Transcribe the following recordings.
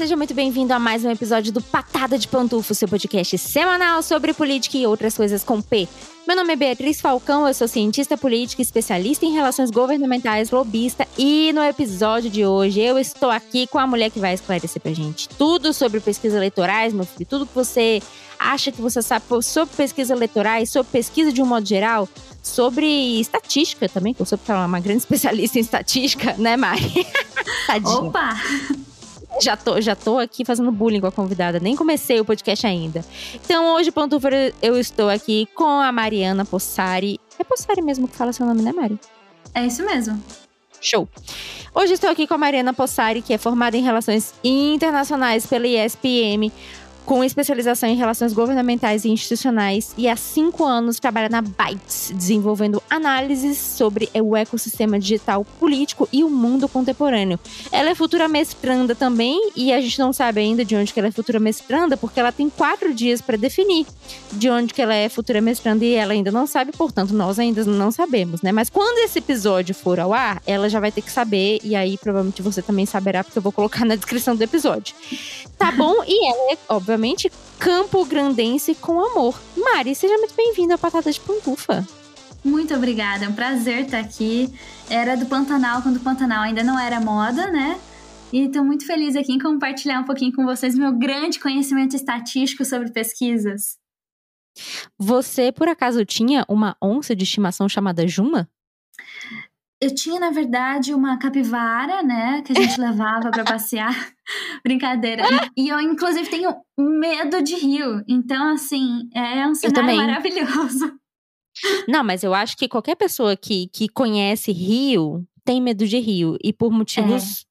Seja muito bem-vindo a mais um episódio do Patada de Pantufo, seu podcast semanal sobre política e outras coisas com P. Meu nome é Beatriz Falcão, eu sou cientista política, especialista em relações governamentais, lobista, e no episódio de hoje eu estou aqui com a mulher que vai esclarecer pra gente tudo sobre pesquisas eleitorais, meu filho, tudo que você acha que você sabe sobre pesquisas eleitorais, sobre pesquisa de um modo geral, sobre estatística também, que eu sou uma grande especialista em estatística, né, Mari? Opa! Já tô, já tô aqui fazendo bullying com a convidada, nem comecei o podcast ainda. Então, hoje, ponto eu estou aqui com a Mariana Possari. É Possari mesmo que fala seu nome, né, Mari? É isso mesmo. Show. Hoje estou aqui com a Mariana Possari, que é formada em Relações Internacionais pela ISPM, com especialização em relações governamentais e institucionais e há cinco anos trabalha na Bytes, desenvolvendo análises sobre o ecossistema digital político e o mundo contemporâneo. Ela é futura mestranda também e a gente não sabe ainda de onde que ela é futura mestranda porque ela tem quatro dias para definir de onde que ela é futura mestranda e ela ainda não sabe, portanto nós ainda não sabemos, né? Mas quando esse episódio for ao ar, ela já vai ter que saber e aí provavelmente você também saberá porque eu vou colocar na descrição do episódio. Tá bom? E ela é, obviamente, Campo Grandense com amor. Mari, seja muito bem-vinda ao Patata de Pantufa. Muito obrigada, é um prazer estar aqui. Era do Pantanal, quando o Pantanal ainda não era moda, né? E estou muito feliz aqui em compartilhar um pouquinho com vocês meu grande conhecimento estatístico sobre pesquisas. Você, por acaso, tinha uma onça de estimação chamada Juma? Eu tinha, na verdade, uma capivara, né? Que a gente levava para passear. Brincadeira. E eu, inclusive, tenho medo de rio. Então, assim, é um cenário maravilhoso. Não, mas eu acho que qualquer pessoa que, que conhece rio tem medo de rio. E por motivos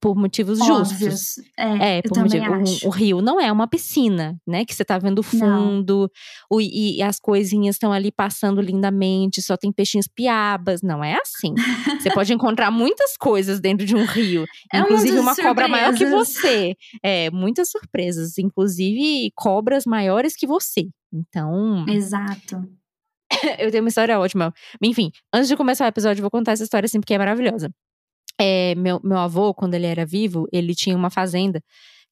por motivos Óbvios. justos. É, é por motivo, o, o, rio não é uma piscina, né? Que você tá vendo fundo o, e, e, as coisinhas estão ali passando lindamente, só tem peixinhos piabas. Não é assim. você pode encontrar muitas coisas dentro de um rio, é inclusive uma surpresas. cobra maior que você. É, muitas surpresas, inclusive cobras maiores que você. Então. Exato. eu tenho uma história ótima. Enfim, antes de começar o episódio, eu vou contar essa história assim, porque é maravilhosa. É, meu, meu avô, quando ele era vivo, ele tinha uma fazenda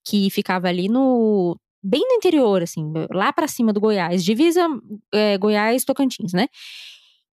que ficava ali no. bem no interior, assim, lá para cima do Goiás, divisa é, Goiás-Tocantins, né?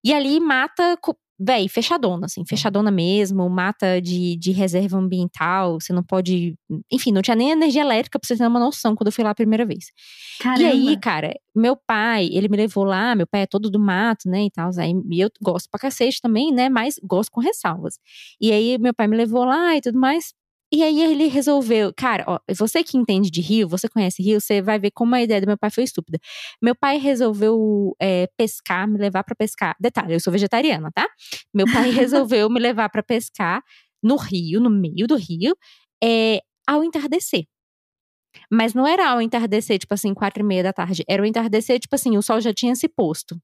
E ali mata véi, fechadona, assim, fechadona mesmo, mata de, de reserva ambiental, você não pode. Enfim, não tinha nem energia elétrica pra você ter uma noção quando eu fui lá a primeira vez. Caramba. E aí, cara, meu pai, ele me levou lá, meu pai é todo do mato, né, e tal, aí eu gosto pra cacete também, né, mas gosto com ressalvas. E aí, meu pai me levou lá e tudo mais. E aí ele resolveu, cara, ó, você que entende de rio, você conhece rio, você vai ver como a ideia do meu pai foi estúpida. Meu pai resolveu é, pescar, me levar para pescar. Detalhe, eu sou vegetariana, tá? Meu pai resolveu me levar para pescar no rio, no meio do rio, é, ao entardecer. Mas não era ao entardecer, tipo assim, quatro e meia da tarde. Era o entardecer, tipo assim, o sol já tinha se posto.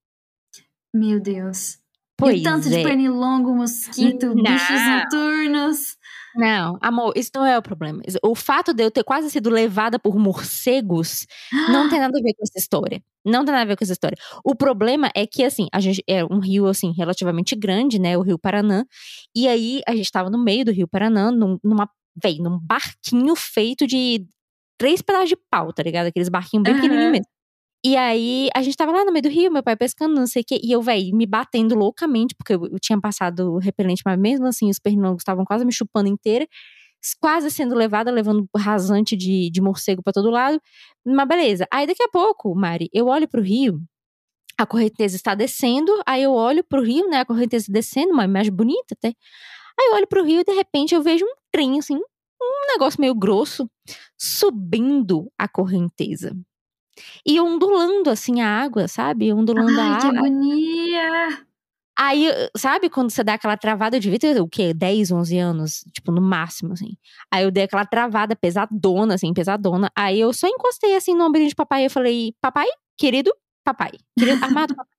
Meu Deus. Pois e tanto é. de pernilongo, mosquito, não. bichos noturnos. Não, amor, isso não é o problema. O fato de eu ter quase sido levada por morcegos não tem nada a ver com essa história. Não tem nada a ver com essa história. O problema é que, assim, a gente é um rio, assim, relativamente grande, né? O Rio Paranã. E aí, a gente tava no meio do Rio Paranã, num, numa, véi, num barquinho feito de três pedaços de pau, tá ligado? Aqueles barquinhos bem uhum. pequenininhos mesmo. E aí, a gente tava lá no meio do rio, meu pai pescando, não sei o quê. E eu, velho, me batendo loucamente, porque eu, eu tinha passado repelente, mas mesmo assim, os pernilongos estavam quase me chupando inteira. Quase sendo levada, levando rasante de, de morcego para todo lado. Mas beleza. Aí, daqui a pouco, Mari, eu olho pro rio, a correnteza está descendo. Aí, eu olho pro rio, né, a correnteza descendo, uma imagem bonita até. Aí, eu olho pro rio e, de repente, eu vejo um trem, assim, um negócio meio grosso, subindo a correnteza. E ondulando assim a água, sabe? Ondulando Ai, a água. Que agonia! Aí, sabe quando você dá aquela travada, eu devia ter o quê? 10, 11 anos, tipo, no máximo, assim. Aí eu dei aquela travada pesadona, assim, pesadona. Aí eu só encostei assim no ombrinho de papai e falei: Papai, querido, papai, querido, amado papai.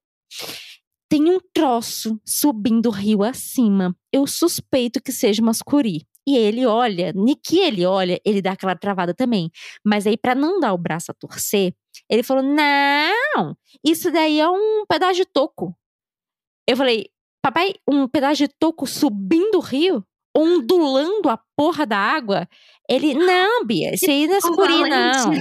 Tem um troço subindo o rio acima. Eu suspeito que seja uma sucuri. E ele olha, que ele olha, ele dá aquela travada também. Mas aí, para não dar o braço a torcer, ele falou: Não, isso daí é um pedaço de toco. Eu falei: Papai, um pedaço de toco subindo o rio? ondulando a porra da água. Ele, não, Bia, isso aí não é sucuri, não.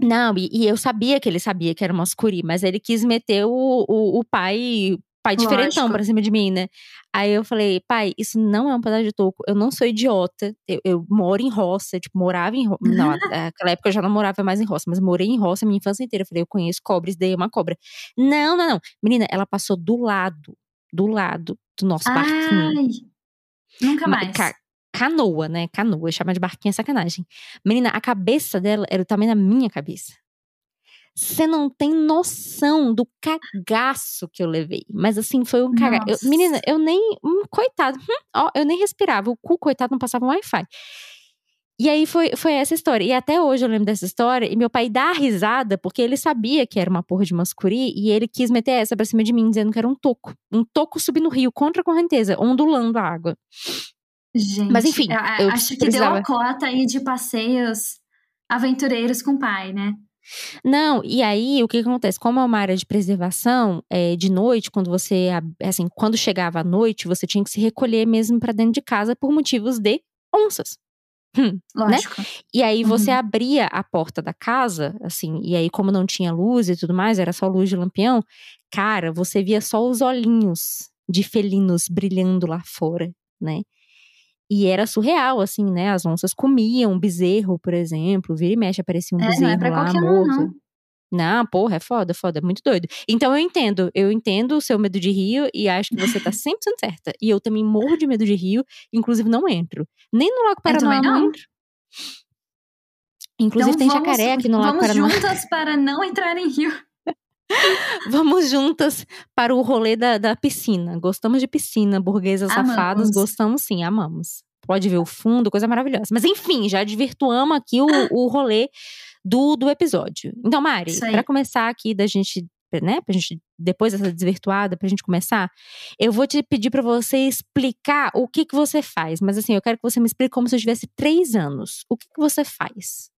Não, e, e, eu sabia que ele sabia que era uma sucuri, mas ele quis meter o, o, o pai pai diferentão Lógico. pra cima de mim, né? Aí eu falei, pai, isso não é um pedaço de toco, eu não sou idiota, eu, eu moro em roça, tipo, morava em roça, não, naquela época eu já não morava mais em roça, mas morei em roça minha infância inteira, eu falei, eu conheço cobras, dei uma cobra. Não, não, não, menina, ela passou do lado, do lado do nosso Ai, barquinho. Nunca mais. Ca canoa, né? Canoa, chama de barquinha é sacanagem. Menina, a cabeça dela era o tamanho da minha cabeça. Você não tem noção do cagaço que eu levei. Mas assim, foi um cagaço. Menina, eu nem. Hum, coitado. Hum, ó, eu nem respirava. O cu, coitado, não passava um Wi-Fi. E aí foi, foi essa história. E até hoje eu lembro dessa história. E meu pai dá risada, porque ele sabia que era uma porra de mascuri. E ele quis meter essa pra cima de mim, dizendo que era um toco. Um toco subindo no rio, contra a correnteza, ondulando a água. Gente, Mas enfim. Eu, eu acho que deu a cota aí de passeios aventureiros com o pai, né? Não, e aí o que acontece? Como é uma área de preservação, é, de noite, quando você, assim, quando chegava a noite, você tinha que se recolher mesmo para dentro de casa por motivos de onças. Hum, né? E aí você uhum. abria a porta da casa, assim, e aí como não tinha luz e tudo mais, era só luz de lampião, cara, você via só os olhinhos de felinos brilhando lá fora, né? E era surreal, assim, né? As onças comiam bezerro, por exemplo. Vira e mexe, aparecia um é, bezerro não é lá, morto. Não. não, porra, é foda, foda, é muito doido. Então eu entendo, eu entendo o seu medo de rio e acho que você tá 100% certa. E eu também morro de medo de rio, inclusive não entro. Nem no Lago Paraná não. não entro. Inclusive então, tem vamos, jacaré aqui no Lago Paraná. Vamos juntas para não entrar em rio. Vamos juntas para o rolê da, da piscina. Gostamos de piscina, burguesas amamos. safadas, gostamos sim, amamos. Pode ver o fundo, coisa maravilhosa. Mas enfim, já desvirtuamos aqui o, o rolê do, do episódio. Então, Mari, para começar aqui da gente, né, pra gente, depois dessa desvirtuada, pra gente começar, eu vou te pedir para você explicar o que que você faz. Mas assim, eu quero que você me explique como se eu tivesse três anos. O que que você faz?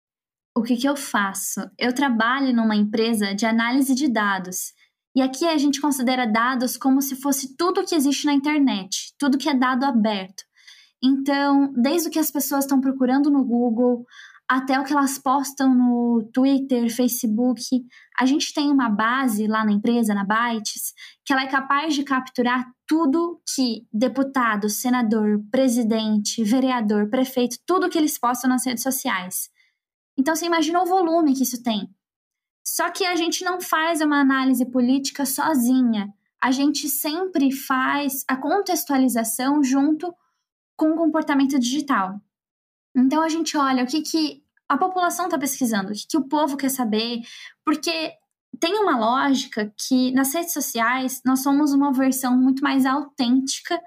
O que, que eu faço? Eu trabalho numa empresa de análise de dados. E aqui a gente considera dados como se fosse tudo que existe na internet, tudo que é dado aberto. Então, desde o que as pessoas estão procurando no Google, até o que elas postam no Twitter, Facebook, a gente tem uma base lá na empresa, na Bytes, que ela é capaz de capturar tudo que deputado, senador, presidente, vereador, prefeito, tudo que eles postam nas redes sociais. Então você imagina o volume que isso tem. Só que a gente não faz uma análise política sozinha. A gente sempre faz a contextualização junto com o comportamento digital. Então a gente olha o que, que a população está pesquisando, o que, que o povo quer saber, porque tem uma lógica que nas redes sociais nós somos uma versão muito mais autêntica.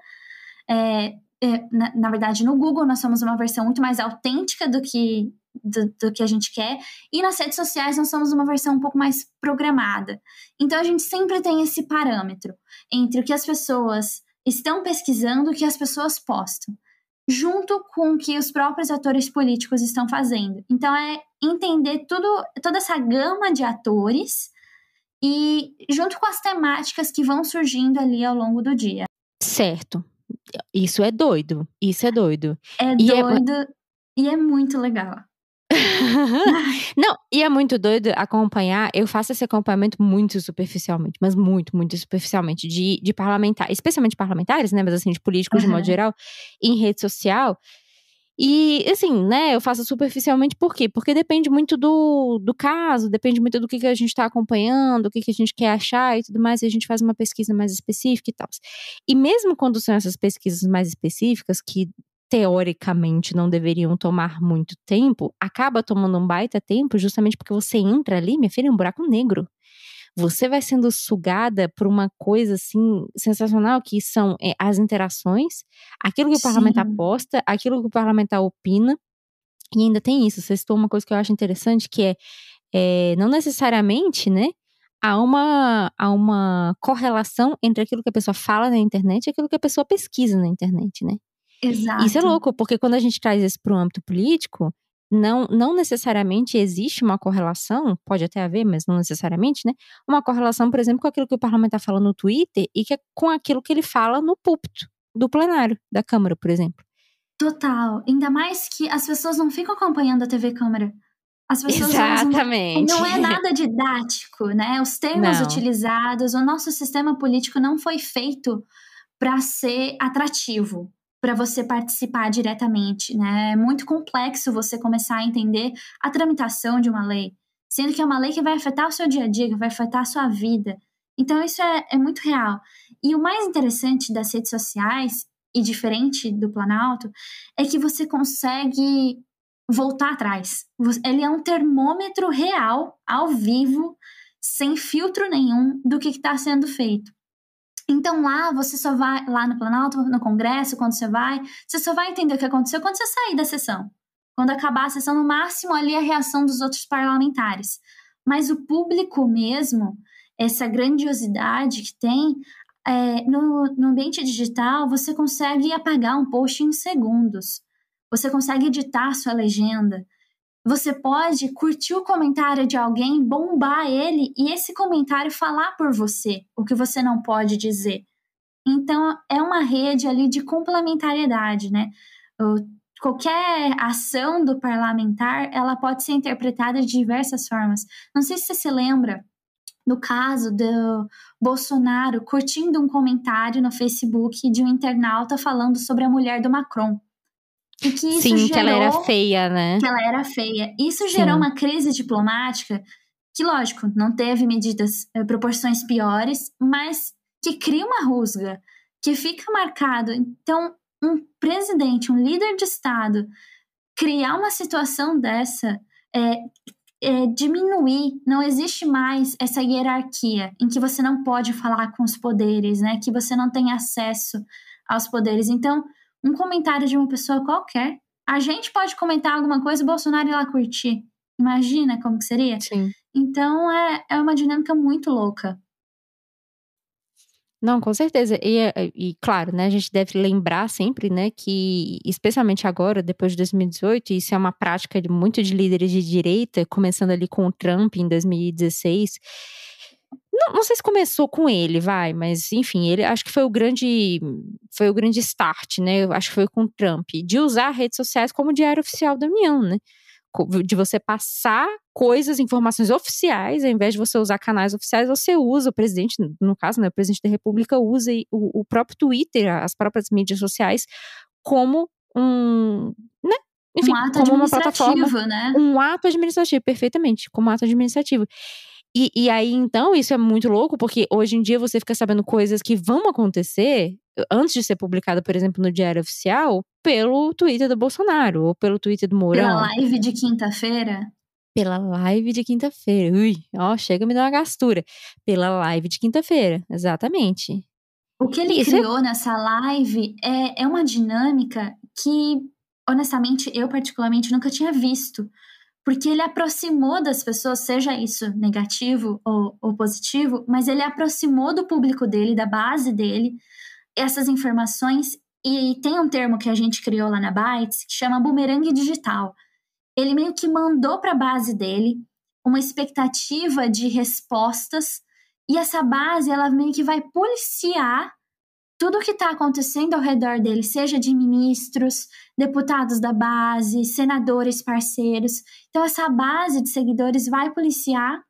É, é, na, na, verdade, no Google nós somos uma versão muito mais autêntica do que do, do, que a gente quer. E nas redes sociais nós somos uma versão um pouco mais programada. Então a gente sempre tem esse parâmetro entre o que as pessoas estão pesquisando e o que as pessoas postam, junto com o que os próprios atores políticos estão fazendo. Então é entender tudo, toda essa gama de atores e junto com as temáticas que vão surgindo ali ao longo do dia. Certo. Isso é doido. Isso é doido. É e é doido é... e é muito legal. Não, e é muito doido acompanhar. Eu faço esse acompanhamento muito superficialmente, mas muito, muito superficialmente, de, de parlamentares, especialmente parlamentares, né? Mas assim, de políticos uhum. de modo geral, em rede social. E, assim, né, eu faço superficialmente por quê? Porque depende muito do, do caso, depende muito do que, que a gente está acompanhando, o que, que a gente quer achar e tudo mais, e a gente faz uma pesquisa mais específica e tal. E mesmo quando são essas pesquisas mais específicas, que teoricamente não deveriam tomar muito tempo, acaba tomando um baita tempo justamente porque você entra ali, minha filha, é um buraco negro. Você vai sendo sugada por uma coisa assim sensacional que são é, as interações, aquilo que o parlamentar posta, aquilo que o parlamentar opina. E ainda tem isso, você citou uma coisa que eu acho interessante, que é, é não necessariamente, né? há uma, há uma correlação entre aquilo que a pessoa fala na internet e aquilo que a pessoa pesquisa na internet, né? Exato. Isso é louco, porque quando a gente traz isso para o âmbito político, não, não necessariamente existe uma correlação, pode até haver, mas não necessariamente, né? Uma correlação, por exemplo, com aquilo que o parlamentar fala no Twitter e que é com aquilo que ele fala no púlpito. do plenário da Câmara, por exemplo. Total. Ainda mais que as pessoas não ficam acompanhando a TV Câmara. As pessoas Exatamente. Usam, não é nada didático, né? Os termos não. utilizados, o nosso sistema político não foi feito para ser atrativo, para você participar diretamente, né? É muito complexo você começar a entender a tramitação de uma lei, sendo que é uma lei que vai afetar o seu dia a dia, que vai afetar a sua vida. Então, isso é, é muito real. E o mais interessante das redes sociais, e diferente do Planalto, é que você consegue voltar atrás. Ele é um termômetro real, ao vivo, sem filtro nenhum do que está sendo feito. Então lá você só vai, lá no Planalto, no Congresso, quando você vai, você só vai entender o que aconteceu quando você sair da sessão. Quando acabar a sessão, no máximo ali a reação dos outros parlamentares. Mas o público mesmo, essa grandiosidade que tem, é, no, no ambiente digital, você consegue apagar um post em segundos. Você consegue editar sua legenda. Você pode curtir o comentário de alguém, bombar ele e esse comentário falar por você o que você não pode dizer. Então, é uma rede ali de complementariedade, né? Qualquer ação do parlamentar, ela pode ser interpretada de diversas formas. Não sei se você se lembra no caso do Bolsonaro curtindo um comentário no Facebook de um internauta falando sobre a mulher do Macron. E que isso Sim, gerou, que ela era feia, né? Que ela era feia. Isso gerou Sim. uma crise diplomática que, lógico, não teve medidas, eh, proporções piores, mas que cria uma rusga, que fica marcado. Então, um presidente, um líder de Estado, criar uma situação dessa é, é, diminuir, não existe mais essa hierarquia em que você não pode falar com os poderes, né? Que você não tem acesso aos poderes. Então, um comentário de uma pessoa qualquer, a gente pode comentar alguma coisa e o Bolsonaro ir lá curtir. Imagina como que seria? Sim. Então, é, é uma dinâmica muito louca. Não, com certeza. E, é, e, claro, né, a gente deve lembrar sempre, né, que, especialmente agora, depois de 2018, isso é uma prática de muito de líderes de direita, começando ali com o Trump em 2016. Não, não sei se começou com ele, vai, mas enfim, ele acho que foi o grande foi o grande start, né? Eu acho que foi com o Trump, de usar redes sociais como diário oficial da União, né? de você passar coisas, informações oficiais, ao invés de você usar canais oficiais, você usa, o presidente, no caso, né, o presidente da República usa o, o próprio Twitter, as próprias mídias sociais, como um, né, enfim, um como uma plataforma, né? um ato administrativo, perfeitamente, como ato administrativo. E, e aí, então, isso é muito louco, porque hoje em dia você fica sabendo coisas que vão acontecer antes de ser publicada, por exemplo, no Diário Oficial, pelo Twitter do Bolsonaro ou pelo Twitter do Mourão. Pela live de quinta-feira? Pela live de quinta-feira. Ui, ó, chega a me dar uma gastura. Pela live de quinta-feira, exatamente. O que ele Isso é criou é... nessa live é, é uma dinâmica que, honestamente, eu particularmente nunca tinha visto porque ele aproximou das pessoas, seja isso negativo ou, ou, positivo, mas ele aproximou do público dele, da base dele, essas informações. E tem um termo que a gente criou lá na Bytes que chama bumerangue digital. Ele meio que mandou para a base dele uma expectativa de respostas, e essa base ela meio que vai policiar tudo o que está acontecendo ao redor dele, seja de ministros, deputados da base, senadores parceiros. Então, essa base de seguidores vai policiar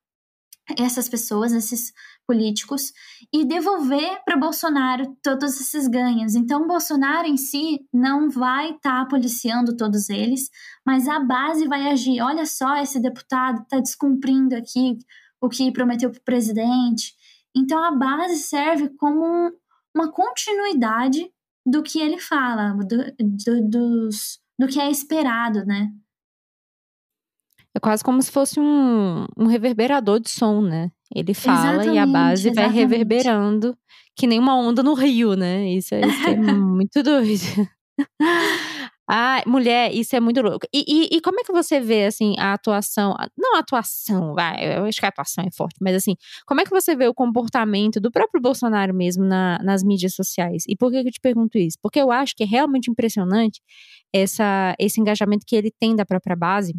essas pessoas, esses políticos, e devolver para Bolsonaro todos esses ganhos. Então, Bolsonaro em si não vai estar tá policiando todos eles, mas a base vai agir. Olha só, esse deputado está descumprindo aqui o que prometeu para o presidente. Então, a base serve como uma continuidade do que ele fala, do, do, dos, do que é esperado, né? É quase como se fosse um, um reverberador de som, né? Ele fala exatamente, e a base exatamente. vai reverberando, que nem uma onda no rio, né? Isso é, isso é muito doido. Ah, mulher, isso é muito louco. E, e, e, como é que você vê, assim, a atuação? Não a atuação, vai, eu acho que a atuação é forte, mas assim, como é que você vê o comportamento do próprio Bolsonaro mesmo na, nas mídias sociais? E por que eu te pergunto isso? Porque eu acho que é realmente impressionante essa, esse engajamento que ele tem da própria base.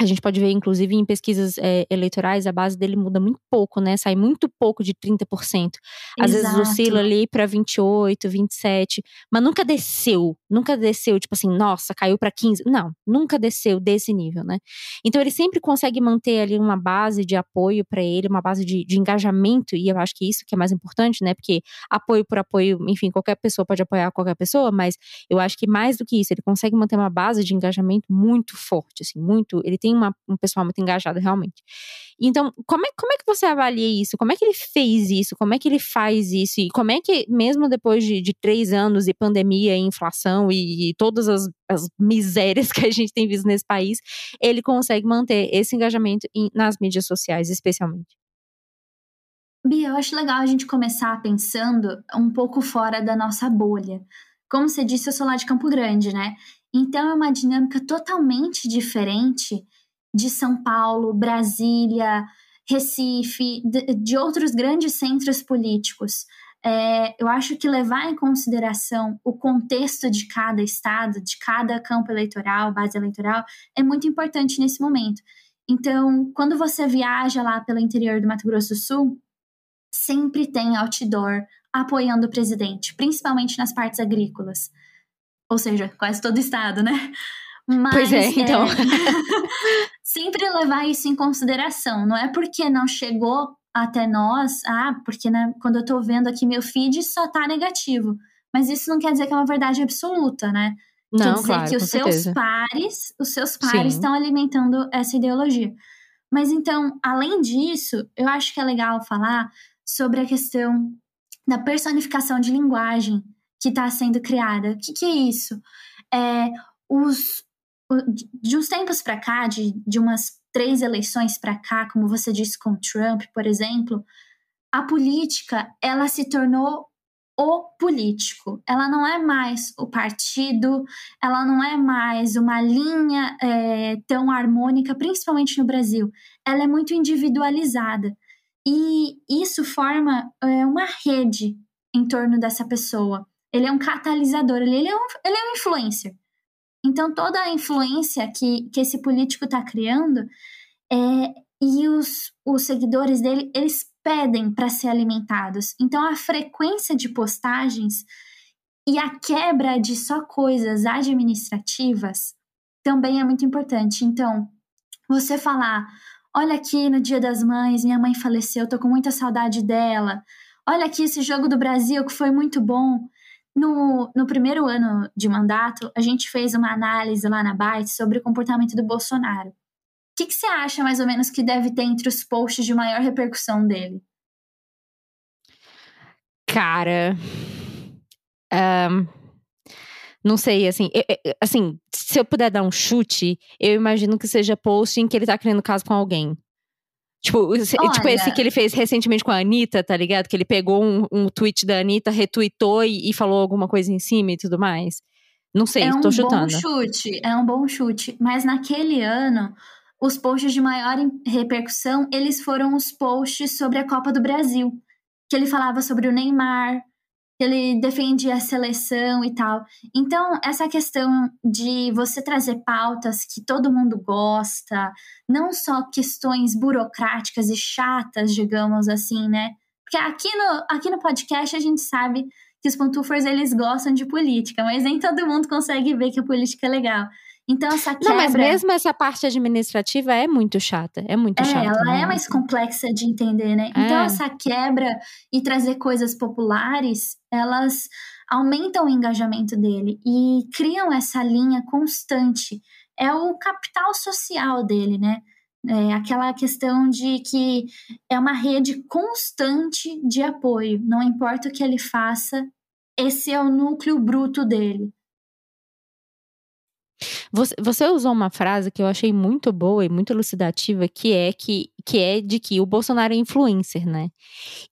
A gente pode ver, inclusive, em pesquisas é, eleitorais, a base dele muda muito pouco, né? Sai muito pouco de 30%. Às Exato. vezes oscila ali para 28, 27, mas nunca desceu, nunca desceu, tipo assim, nossa, caiu para 15. Não, nunca desceu desse nível, né? Então ele sempre consegue manter ali uma base de apoio para ele, uma base de, de engajamento, e eu acho que isso que é mais importante, né? Porque apoio por apoio, enfim, qualquer pessoa pode apoiar qualquer pessoa, mas eu acho que mais do que isso, ele consegue manter uma base de engajamento muito forte, assim, muito. Ele tem uma, um pessoal muito engajado realmente. Então, como é, como é que você avalia isso? Como é que ele fez isso? Como é que ele faz isso? E como é que, mesmo depois de, de três anos e pandemia e inflação e, e todas as, as, misérias que a gente tem visto nesse país, ele consegue manter esse engajamento em, nas mídias sociais, especialmente? Bia, eu acho legal a gente começar pensando um pouco fora da nossa bolha. Como você disse, eu sou lá de Campo Grande, né? Então é uma dinâmica totalmente diferente de São Paulo, Brasília, Recife, de, de outros grandes centros políticos. É, eu acho que levar em consideração o contexto de cada estado, de cada campo eleitoral, base eleitoral, é muito importante nesse momento. Então, quando você viaja lá pelo interior do Mato Grosso do Sul, sempre tem outdoor apoiando o presidente, principalmente nas partes agrícolas. Ou seja, quase todo estado, né? Mas, pois é, então. É, sempre levar isso em consideração. Não é porque não chegou até nós, ah, porque né, quando eu tô vendo aqui meu feed só tá negativo. Mas isso não quer dizer que é uma verdade absoluta, né? Não, quer dizer claro, que os seus certeza. pares, os seus pares estão alimentando essa ideologia. Mas então, além disso, eu acho que é legal falar sobre a questão da personificação de linguagem que está sendo criada. O que, que, é isso? É, os, de uns tempos para cá, de, de umas três eleições para cá, como você disse com Trump, por exemplo, a política ela se tornou o político. Ela não é mais o partido, ela não é mais uma linha é, tão harmônica, principalmente no Brasil. Ela é muito individualizada. E isso forma é, uma rede em torno dessa pessoa. Ele é um catalisador, ele, é, um, ele é um influencer. Então, toda a influência que, que esse político está criando é, e os, os seguidores dele, eles pedem para ser alimentados. Então, a frequência de postagens e a quebra de só coisas administrativas também é muito importante. Então, você falar: olha aqui no Dia das Mães, minha mãe faleceu, tô com muita saudade dela. Olha aqui esse jogo do Brasil que foi muito bom. No, no primeiro ano de mandato, a gente fez uma análise lá na Byte sobre o comportamento do Bolsonaro. O que, que você acha, mais ou menos, que deve ter entre os posts de maior repercussão dele? Cara. Um, não sei, assim, eu, assim, se eu puder dar um chute, eu imagino que seja post em que ele tá criando caso com alguém. Tipo, Olha. tipo esse que ele fez recentemente com a Anitta, tá ligado? Que ele pegou um, um tweet da Anitta, retweetou e, e, falou alguma coisa em cima e tudo mais. Não sei, é tô chutando. É um bom chute, é um bom chute. Mas naquele ano, os posts de maior repercussão, eles foram os posts sobre a Copa do Brasil. Que ele falava sobre o Neymar, ele defendia a seleção e tal. Então, essa questão de você trazer pautas que todo mundo gosta, não só questões burocráticas e chatas, digamos assim, né? Porque aqui no, aqui no podcast a gente sabe que os pantufers eles gostam de política, mas nem todo mundo consegue ver que a política é legal. Então, essa quebra. Não, mas mesmo essa parte administrativa é muito chata. É muito é, chata. Ela né? é mais complexa de entender, né? Então, é. Então, essa quebra e trazer coisas populares, elas aumentam o engajamento dele e criam essa linha constante. É o capital social dele, né? É aquela questão de que é uma rede constante de apoio. Não importa o que ele faça, esse é o núcleo bruto dele. Você, você, usou uma frase que eu achei muito boa e muito elucidativa, que é que, que é de que o Bolsonaro é influencer, né?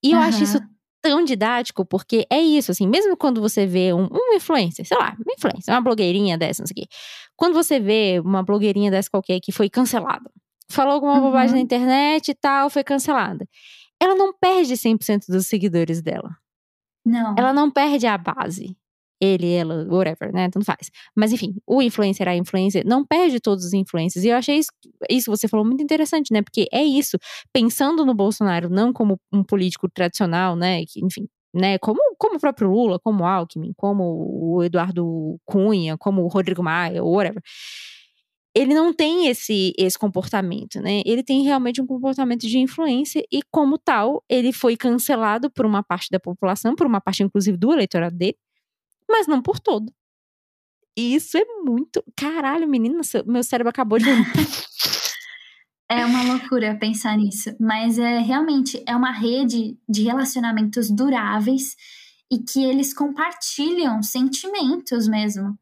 E eu uhum. acho isso tão didático, porque é isso, assim, mesmo quando você vê um, um influencer, sei lá, uma influencer, uma blogueirinha dessa, não sei o quê. Quando você vê uma blogueirinha dessa qualquer que foi cancelada, falou alguma uhum. bobagem na internet e tal, foi cancelada. Ela não perde 100% dos seguidores dela. Não. Ela não perde a base. Ele, ela, whatever, né? Tanto faz. Mas enfim, o influencer, a influencer, não perde todos os influencers. E eu achei isso, isso você falou muito interessante, né? Porque é isso. Pensando no Bolsonaro não como um político tradicional, né? Que, enfim, né, como, como o próprio Lula, como o Alckmin, como o Eduardo Cunha, como o Rodrigo Maia, whatever. Ele não tem esse, esse comportamento, né? Ele tem realmente um comportamento de influência e, como tal, ele foi cancelado por uma parte da população, por uma parte, inclusive, do eleitorado dele, mas não por todo. E isso é muito. Caralho, menina, meu cérebro acabou de. É uma loucura pensar nisso, mas é realmente é uma rede de relacionamentos duráveis e que eles compartilham sentimentos mesmo.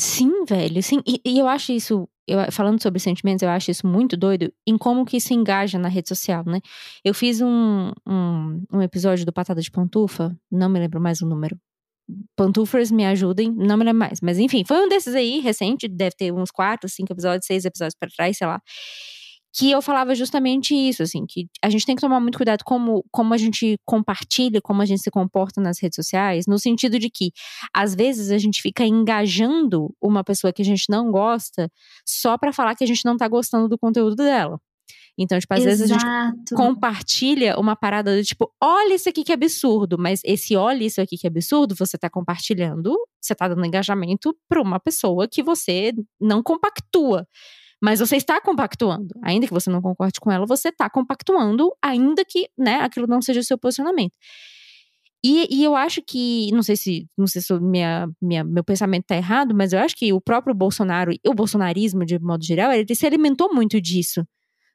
Sim, velho, sim. E, e eu acho isso, eu, falando sobre sentimentos, eu acho isso muito doido em como que isso engaja na rede social, né? Eu fiz um, um, um episódio do Patada de Pantufa, não me lembro mais o número, Pantufers me ajudem, não me lembro mais. Mas enfim, foi um desses aí, recente, deve ter uns quatro, cinco episódios, seis episódios para trás, sei lá. Que eu falava justamente isso, assim, que a gente tem que tomar muito cuidado como, como a gente compartilha, como a gente se comporta nas redes sociais, no sentido de que, às vezes, a gente fica engajando uma pessoa que a gente não gosta só para falar que a gente não tá gostando do conteúdo dela. Então, tipo, às Exato. vezes a gente compartilha uma parada do tipo, olha isso aqui que absurdo, mas esse olha isso aqui que absurdo, você tá compartilhando, você tá dando engajamento pra uma pessoa que você não compactua. Mas você está compactuando. Ainda que você não concorde com ela, você está compactuando, ainda que né, aquilo não seja o seu posicionamento. E, e, eu acho que, não sei se, não sei se minha, minha, meu pensamento está errado, mas eu acho que o próprio Bolsonaro, o bolsonarismo de modo geral, ele se alimentou muito disso.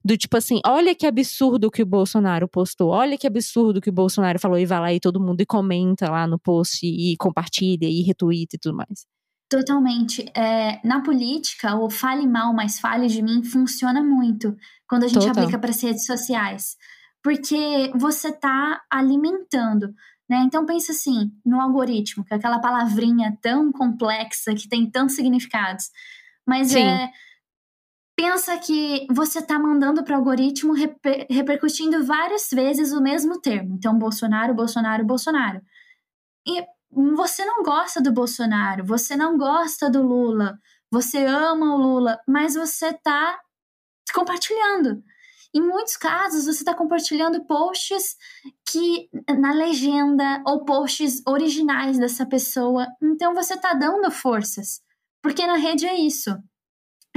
Do tipo assim, olha que absurdo que o Bolsonaro postou, olha que absurdo que o Bolsonaro falou, e vai lá e todo mundo e comenta lá no post e compartilha e retweeta e tudo mais. Totalmente. É, na política, o fale mal, mas fale de mim funciona muito quando a gente Total. aplica para as redes sociais. Porque você está alimentando. Né? Então pensa assim, no algoritmo, que é aquela palavrinha tão complexa que tem tantos significados. Mas Sim. é pensa que você está mandando para o algoritmo reper, repercutindo várias vezes o mesmo termo. Então, Bolsonaro, Bolsonaro, Bolsonaro. E você não gosta do Bolsonaro, você não gosta do Lula, você ama o Lula, mas você está compartilhando. Em muitos casos, você está compartilhando posts que na legenda ou posts originais dessa pessoa. Então, você está dando forças. Porque na rede é isso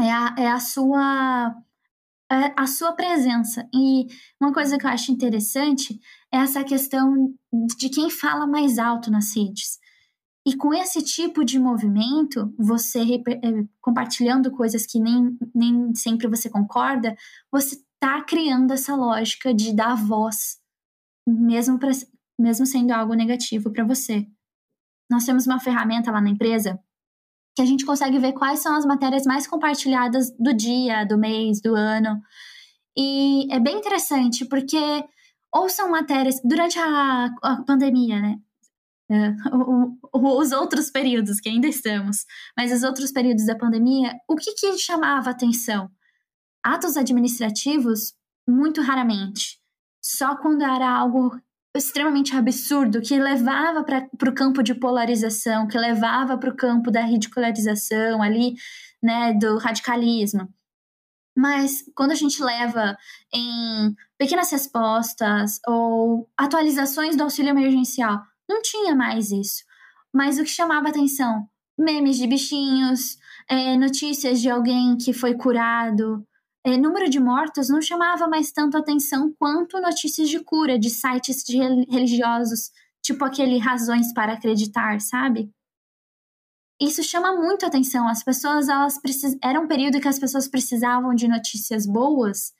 é a, é a sua é a sua presença. E uma coisa que eu acho interessante essa questão de quem fala mais alto nas redes. E com esse tipo de movimento, você é, compartilhando coisas que nem, nem sempre você concorda, você está criando essa lógica de dar voz, mesmo, pra, mesmo sendo algo negativo para você. Nós temos uma ferramenta lá na empresa que a gente consegue ver quais são as matérias mais compartilhadas do dia, do mês, do ano. E é bem interessante, porque ou são matérias durante a, a pandemia, né? Uh, os outros períodos que ainda estamos, mas os outros períodos da pandemia, o que, que chamava atenção? Atos administrativos, muito raramente. Só quando era algo extremamente absurdo que levava para o campo de polarização, que levava para o campo da ridicularização ali, né, do radicalismo. Mas quando a gente leva em pequenas respostas ou atualizações do auxílio emergencial, não tinha mais isso. Mas o que chamava atenção? Memes de bichinhos, é, notícias de alguém que foi curado, é, número de mortos não chamava mais tanto atenção quanto notícias de cura de sites de religiosos, tipo aquele Razões para Acreditar, sabe? Isso chama muito atenção. As pessoas, elas precis... era um período que as pessoas precisavam de notícias boas,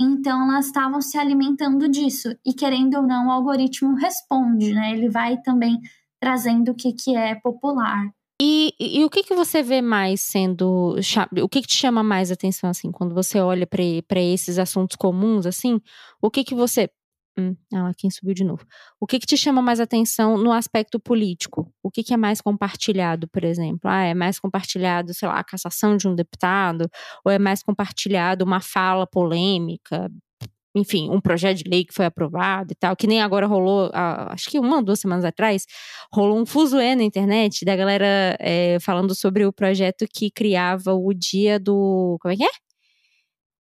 então elas estavam se alimentando disso. E querendo ou não, o algoritmo responde, né? Ele vai também trazendo o que, que é popular. E, e, o que que você vê mais sendo. O que que te chama mais atenção, assim, quando você olha para esses assuntos comuns, assim? O que que você. Hum, ah, quem subiu de novo. O que que te chama mais atenção no aspecto político? O que que é mais compartilhado, por exemplo? Ah, é mais compartilhado, sei lá, a cassação de um deputado? Ou é mais compartilhado uma fala polêmica? enfim, um projeto de lei que foi aprovado e tal, que nem agora rolou, acho que uma ou duas semanas atrás, rolou um fuzuê na internet da galera é, falando sobre o projeto que criava o dia do. Como é que é?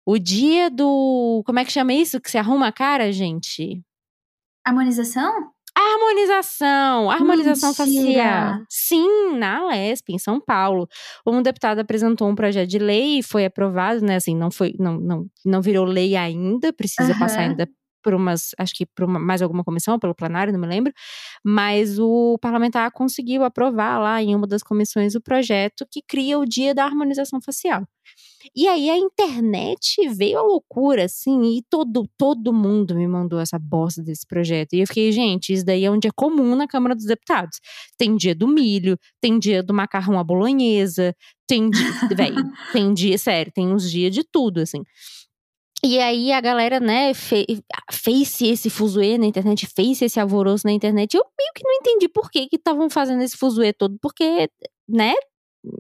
O dia do. Como é que chama isso? Que se arruma a cara, gente? Harmonização? Harmonização, harmonização Mentira. facial. Sim, na LESP, em São Paulo. Um deputado apresentou um projeto de lei e foi aprovado, né? Assim, não foi, não, não, não virou lei ainda, precisa uhum. passar ainda por umas, acho que por uma, mais alguma comissão, pelo plenário, não me lembro, mas o parlamentar conseguiu aprovar lá em uma das comissões o projeto que cria o Dia da Harmonização Facial. E aí a internet veio a loucura, assim, e todo, todo mundo me mandou essa bosta desse projeto. E eu fiquei, gente, isso daí é um dia comum na Câmara dos Deputados. Tem dia do milho, tem dia do macarrão à bolonhesa, tem dia, véi, tem dia, sério, tem uns dias de tudo, assim. E aí a galera, né, fez, fez esse fuzuê na internet, fez esse alvoroço na internet. Eu meio que não entendi por que que estavam fazendo esse fuzuê todo, porque, né,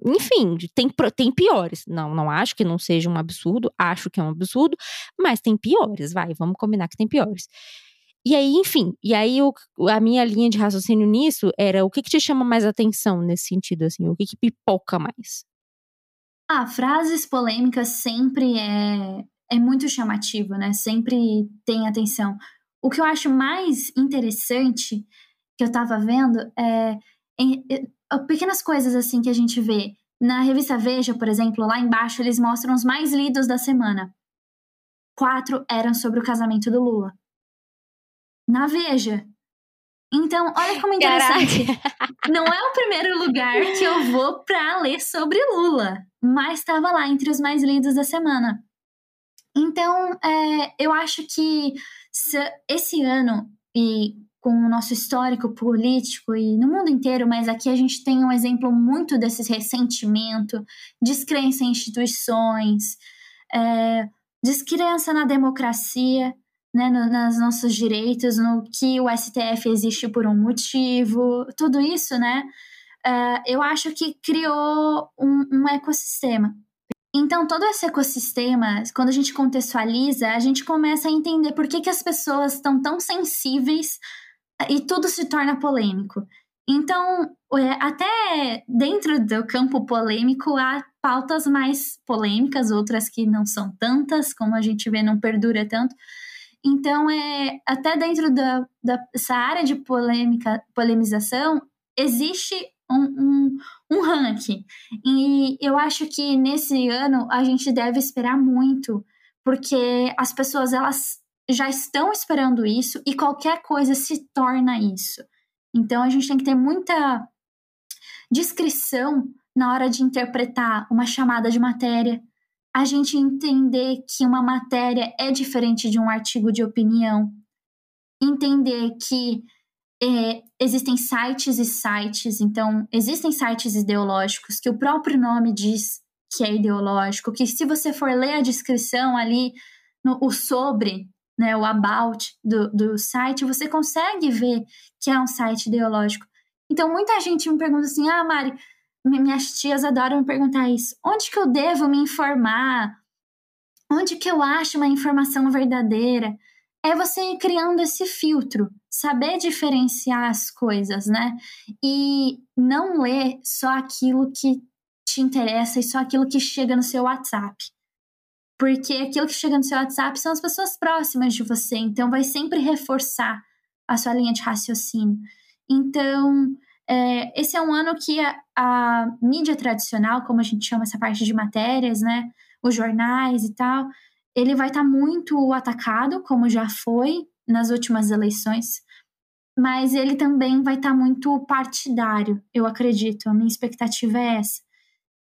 enfim, tem, tem piores. Não, não acho que não seja um absurdo, acho que é um absurdo, mas tem piores, vai, vamos combinar que tem piores. E aí, enfim, e aí o, a minha linha de raciocínio nisso era o que, que te chama mais atenção nesse sentido, assim, o que, que pipoca mais? Ah, frases polêmicas sempre é, é muito chamativo, né? Sempre tem atenção. O que eu acho mais interessante que eu tava vendo é pequenas coisas assim que a gente vê. Na revista Veja, por exemplo, lá embaixo eles mostram os mais lidos da semana. Quatro eram sobre o casamento do Lula. Na Veja. Então, olha como interessante. Caraca. Não é o primeiro lugar que eu vou para ler sobre Lula, mas estava lá entre os mais lidos da semana. Então, é, eu acho que esse ano, e com o nosso histórico político e no mundo inteiro, mas aqui a gente tem um exemplo muito desse ressentimento, descrença em instituições, é, descrença na democracia, né, no, nos nossos direitos, no que o STF existe por um motivo, tudo isso, né, é, eu acho que criou um, um ecossistema. Então, todo esse ecossistema, quando a gente contextualiza, a gente começa a entender por que, que as pessoas estão tão sensíveis e tudo se torna polêmico. Então, é, até dentro do campo polêmico, há pautas mais polêmicas, outras que não são tantas, como a gente vê, não perdura tanto. Então, é, até dentro da, dessa área de polêmica, polemização, existe um, um, um ranking. E eu acho que nesse ano a gente deve esperar muito, porque as pessoas elas já estão esperando isso e qualquer coisa se torna isso. Então a gente tem que ter muita discrição na hora de interpretar uma chamada de matéria, a gente entender que uma matéria é diferente de um artigo de opinião, entender que é, existem sites e sites, então existem sites ideológicos que o próprio nome diz que é ideológico, que se você for ler a descrição ali, no, o sobre, né, o about do, do site, você consegue ver que é um site ideológico. Então, muita gente me pergunta assim: ah, Mari, minhas tias adoram me perguntar isso. Onde que eu devo me informar? Onde que eu acho uma informação verdadeira? É você ir criando esse filtro, saber diferenciar as coisas, né? E não ler só aquilo que te interessa e só aquilo que chega no seu WhatsApp. Porque aquilo que chega no seu WhatsApp são as pessoas próximas de você, então vai sempre reforçar a sua linha de raciocínio. Então, é, esse é um ano que a, a, mídia tradicional, como a gente chama essa parte de matérias, né, os jornais e tal, ele vai estar tá muito atacado, como já foi nas últimas eleições, mas ele também vai estar tá muito partidário, eu acredito. A minha expectativa é essa.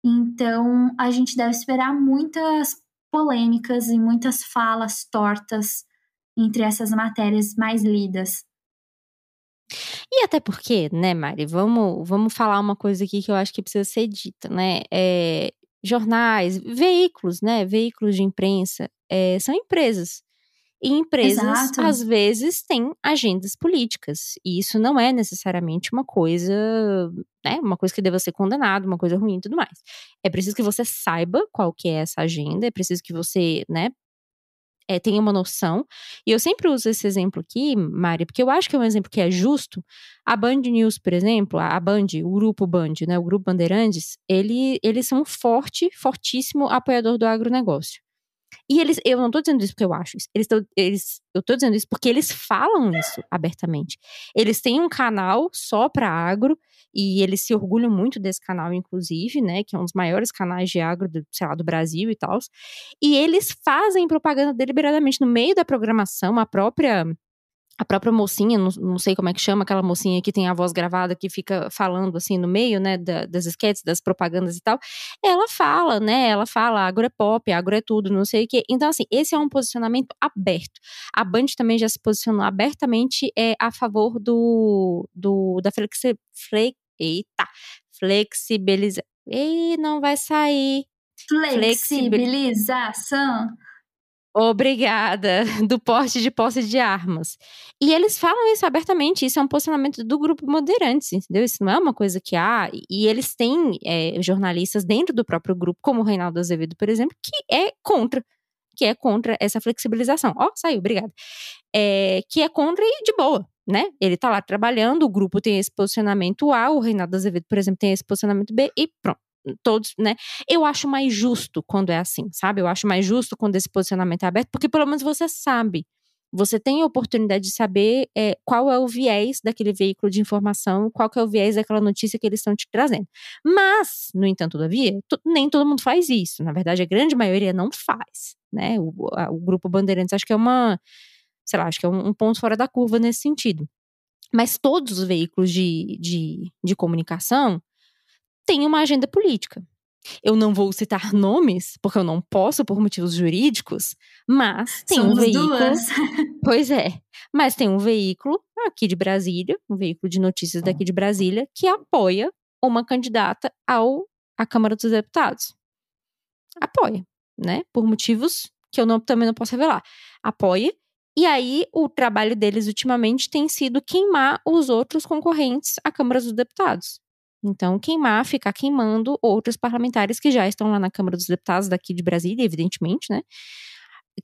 Então, a gente deve esperar muitas polêmicas e muitas falas tortas entre essas matérias mais lidas. E até porque, né, Mari, vamos, vamos falar uma coisa aqui que eu acho que precisa ser dita, né? É, jornais, veículos, né? Veículos de imprensa é, são empresas. E empresas, Exato. às vezes, têm agendas políticas. E isso não é necessariamente uma coisa, né? Uma coisa que deva ser condenada, uma coisa ruim e tudo mais. É preciso que você saiba qual que é essa agenda, é preciso que você, né? é, tenha uma noção. E eu sempre uso esse exemplo aqui, Mari, porque eu acho que é um exemplo que é justo. A Band News, por exemplo, a Band, o grupo Band, né, o grupo Bandeirantes, ele, eles são um forte, fortíssimo apoiador do agronegócio. E eles, eu não estou dizendo isso porque eu acho isso. Eles, eles eu estou dizendo isso porque eles falam isso abertamente. Eles têm um canal só para agro e eles se orgulham muito desse canal, inclusive, né? Que é um dos maiores canais de agro, do, sei lá, do Brasil e tal. E eles fazem propaganda deliberadamente no meio da programação, a própria a própria mocinha, não, não, sei como é que chama, aquela mocinha que tem a voz gravada que fica falando assim no meio, né, da, das sketches, das propagandas e tal, ela fala, né, ela fala, agro é pop, agro é tudo, não sei o quê. Então, assim, esse é um posicionamento aberto. A Band também já se posicionou abertamente é, a favor do, do da flexi, flex, eita, flexibilização. Ei, não vai sair. Flexibilização. Obrigada, do porte de posse de armas. E eles falam isso abertamente, isso é um posicionamento do grupo Moderantes, entendeu? Isso não é uma coisa que há, e eles têm é, jornalistas dentro do próprio grupo, como o Reinaldo Azevedo, por exemplo, que é contra, que é contra essa flexibilização. Ó, oh, saiu, obrigada. É, que é contra e de boa, né? Ele tá lá trabalhando, o grupo tem esse posicionamento A, o Reinaldo Azevedo, por exemplo, tem esse posicionamento B, e pronto todos, né? Eu acho mais justo quando é assim, sabe? Eu acho mais justo quando esse posicionamento é aberto, porque pelo menos você sabe. Você tem a oportunidade de saber é, qual é o viés daquele veículo de informação, qual é o viés daquela notícia que eles estão te trazendo. Mas, no entanto, todavia, nem todo mundo faz isso. Na verdade, a grande maioria não faz, né? O, a, o grupo Bandeirantes acho que é uma, sei lá, acho que é um, um ponto fora da curva nesse sentido. Mas todos os veículos de, de, de comunicação, tem uma agenda política. Eu não vou citar nomes, porque eu não posso por motivos jurídicos, mas tem Somos um veículo. Duas. pois é. Mas tem um veículo aqui de Brasília, um veículo de notícias daqui de Brasília, que apoia uma candidata ao à Câmara dos Deputados. Apoia, né? Por motivos que eu não, também não posso revelar. Apoia. E aí, o trabalho deles ultimamente tem sido queimar os outros concorrentes à Câmara dos Deputados. Então, queimar, ficar queimando outros parlamentares que já estão lá na Câmara dos Deputados daqui de Brasília, evidentemente, né?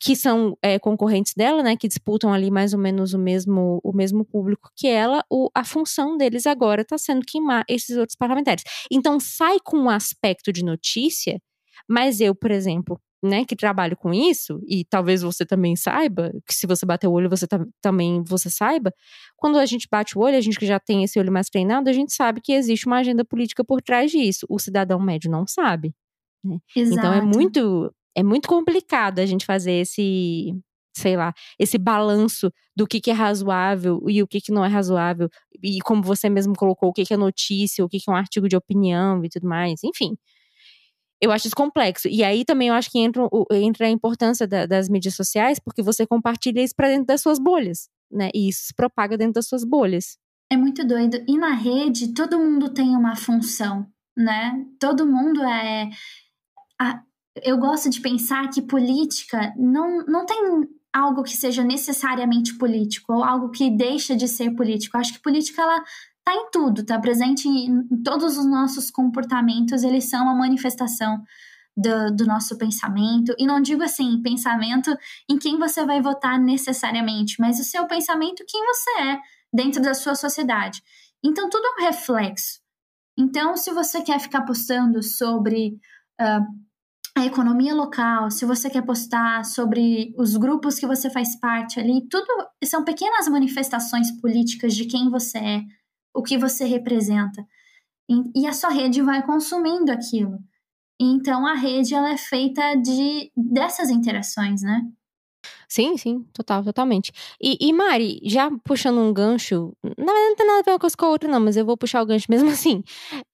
Que são é, concorrentes dela, né? Que disputam ali mais ou menos o mesmo, o mesmo público que ela. O, a função deles agora está sendo queimar esses outros parlamentares. Então, sai com um aspecto de notícia, mas eu, por exemplo, né, que trabalho com isso, e talvez você também saiba, que se você bater o olho, você também você saiba, quando a gente bate o olho, a gente que já tem esse olho mais treinado, a gente sabe que existe uma agenda política por trás disso. O cidadão médio não sabe. Né? Então é muito, é muito complicado a gente fazer esse, sei lá, esse balanço do que, que é razoável e o que, que não é razoável, e como você mesmo colocou, o que, que é notícia, o que, que é um artigo de opinião e tudo mais, enfim eu acho isso complexo. E aí também eu acho que entra, entra a importância da, das mídias sociais, porque você compartilha isso para dentro das suas bolhas, né? E isso se propaga dentro das suas bolhas. É muito doido. E na rede, todo mundo tem uma função, né? Todo mundo é. A... Eu gosto de pensar que política não, não tem algo que seja necessariamente político ou algo que deixa de ser político. Eu acho que política ela tá em tudo, tá presente em, em todos os nossos comportamentos, eles são uma manifestação do, do, nosso pensamento. E não digo assim, pensamento em quem você vai votar necessariamente, mas o seu pensamento, quem você é dentro da sua sociedade. Então, tudo é um reflexo. Então, se você quer ficar postando sobre uh, a economia local, se você quer postar sobre os grupos que você faz parte ali, tudo são pequenas manifestações políticas de quem você é, o que você representa. E, a sua rede vai consumindo aquilo. Então a rede ela é feita de dessas interações, né? Sim, sim, total, totalmente. E, e, Mari, já puxando um gancho, verdade não tem nada a ver uma coisa com a outra, não, mas eu vou puxar o gancho mesmo assim.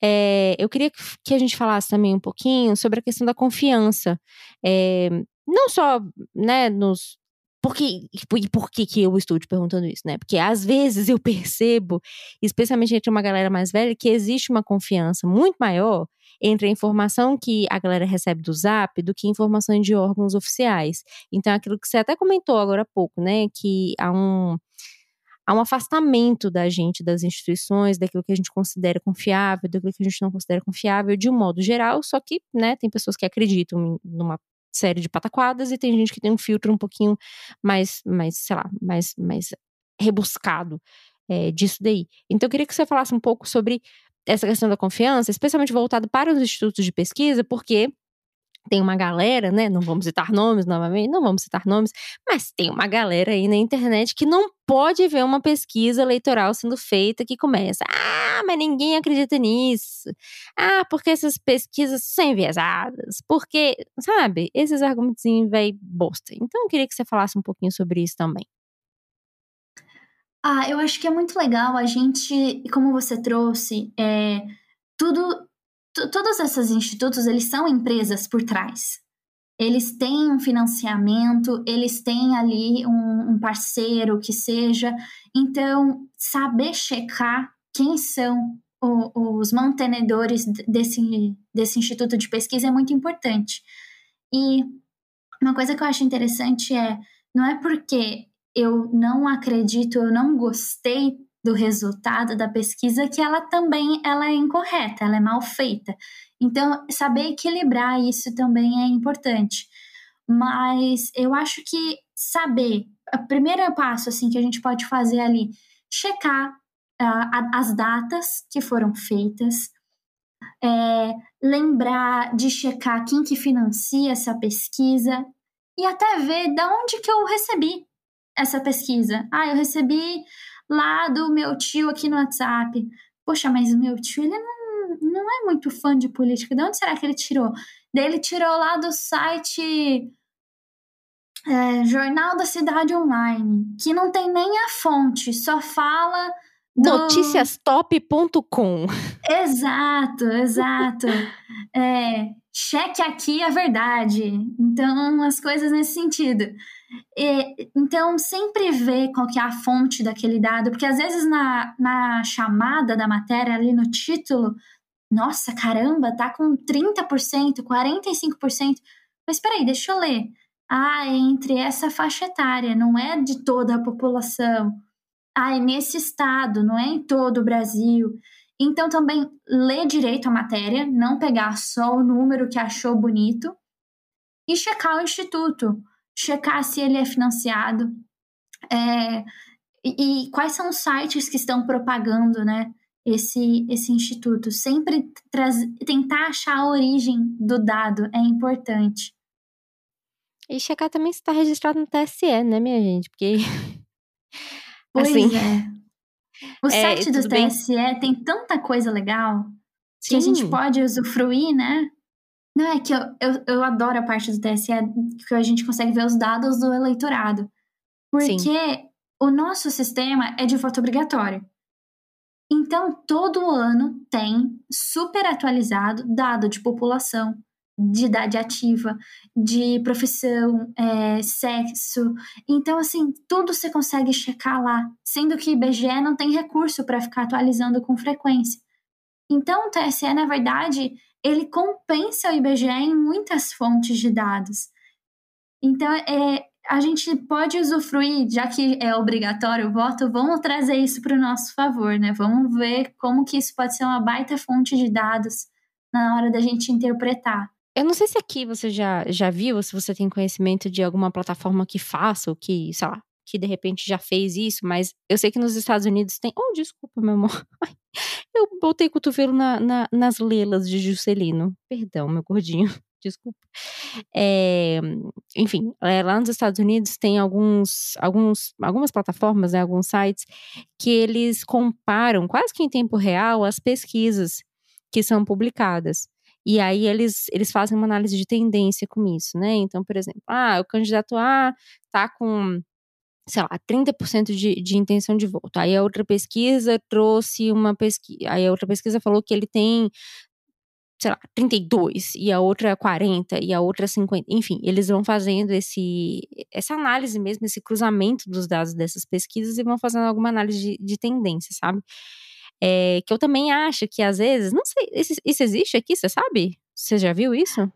É, eu queria que a gente falasse também um pouquinho sobre a questão da confiança. É, não só né, nos, por que, e por que, que eu estou te perguntando isso, né? Porque às vezes eu percebo, especialmente entre uma galera mais velha, que existe uma confiança muito maior entre a informação que a galera recebe do Zap do que informações de órgãos oficiais. Então, aquilo que você até comentou agora há pouco, né? Que há um, há um afastamento da gente, das instituições, daquilo que a gente considera confiável, daquilo que a gente não considera confiável, de um modo geral, só que, né, tem pessoas que acreditam numa série de pataquadas e tem gente que tem um filtro um pouquinho mais, mais sei lá, mais, mais rebuscado é, disso daí. Então, eu queria que você falasse um pouco sobre essa questão da confiança, especialmente voltado para os institutos de pesquisa, porque tem uma galera, né? Não vamos citar nomes novamente, não vamos citar nomes, mas tem uma galera aí na internet que não pode ver uma pesquisa eleitoral sendo feita que começa. Ah, mas ninguém acredita nisso. Ah, porque essas pesquisas são enviesadas. Porque, sabe, esses argumentos vai bosta. Então eu queria que você falasse um pouquinho sobre isso também. Ah, eu acho que é muito legal a gente, como você trouxe, é, tudo todos esses institutos, eles são empresas por trás. Eles têm um financiamento, eles têm ali um, um parceiro que seja. Então, saber checar quem são o, os mantenedores desse, desse instituto de pesquisa é muito importante. E uma coisa que eu acho interessante é, não é porque eu não acredito, eu não gostei do resultado da pesquisa que ela também ela é incorreta, ela é mal feita. Então, saber equilibrar isso também é importante. Mas eu acho que saber, o primeiro passo assim que a gente pode fazer ali, checar uh, as datas que foram feitas, é, lembrar de checar quem que financia essa pesquisa e até ver da onde que eu recebi essa pesquisa. Ah, eu recebi lá do meu tio aqui no WhatsApp. Poxa, mas o meu tio, ele não, não é muito fã de política. De onde será que ele tirou? Daí ele tirou lá do site é, Jornal da Cidade Online, que não tem nem a fonte, só fala. Noticiastop.com. Exato, exato. é, cheque aqui a verdade. Então, as coisas nesse sentido. E, então, sempre ver qual que é a fonte daquele dado, porque às vezes na, na chamada da matéria, ali no título, nossa, caramba, tá com 30%, 45%. Mas espera aí, deixa eu ler. Ah, é entre essa faixa etária, não é de toda a população. Ah, é nesse estado, não é em todo o Brasil. Então, também ler direito a matéria, não pegar só o número que achou bonito e checar o instituto checar se ele é financiado é, e, e, quais são os sites que estão propagando, né? Esse, esse instituto. Sempre tentar achar a origem do dado é importante. E checar também se está registrado no TSE, né, minha gente? Porque. Pois assim, é. O é, site do TSE bem? tem tanta coisa legal Sim. que a gente pode usufruir, né? Não, é que eu, eu, eu adoro a parte do TSE que a gente consegue ver os dados do eleitorado. Porque Sim. o nosso sistema é de voto obrigatório. Então, todo ano tem super atualizado dado de população, de idade ativa, de profissão, é, sexo. Então, assim, tudo você consegue checar lá, sendo que IBGE não tem recurso para ficar atualizando com frequência. Então, o TSE, na verdade, ele compensa o IBGE em muitas fontes de dados. Então, é, a gente pode usufruir, já que é obrigatório o voto, vamos trazer isso para o nosso favor, né? Vamos ver como que isso pode ser uma baita fonte de dados na hora da gente interpretar. Eu não sei se aqui você já, já viu, ou se você tem conhecimento de alguma plataforma que faça, ou que, sei lá, que de repente já fez isso, mas eu sei que nos Estados Unidos tem. Oh, desculpa, meu amor. Eu botei cotovelo na, na, nas lelas de Juscelino. Perdão, meu gordinho. Desculpa. É, enfim, é, lá nos Estados Unidos tem alguns, alguns, algumas plataformas, né, alguns sites, que eles comparam quase que em tempo real as pesquisas que são publicadas. E aí eles, eles fazem uma análise de tendência com isso, né? Então, por exemplo, ah, o candidato A tá com sei lá, 30% de, de intenção de voto. Aí a outra pesquisa trouxe uma pesquisa. Aí a outra pesquisa falou que ele tem, sei lá, 32, e a outra 40, e a outra 50. Enfim, eles vão fazendo esse, essa análise mesmo, esse cruzamento dos dados dessas pesquisas e vão fazendo alguma análise de, de tendência, sabe? É, que eu também acho que às vezes, não sei, isso, isso existe aqui, você sabe? Você já viu isso?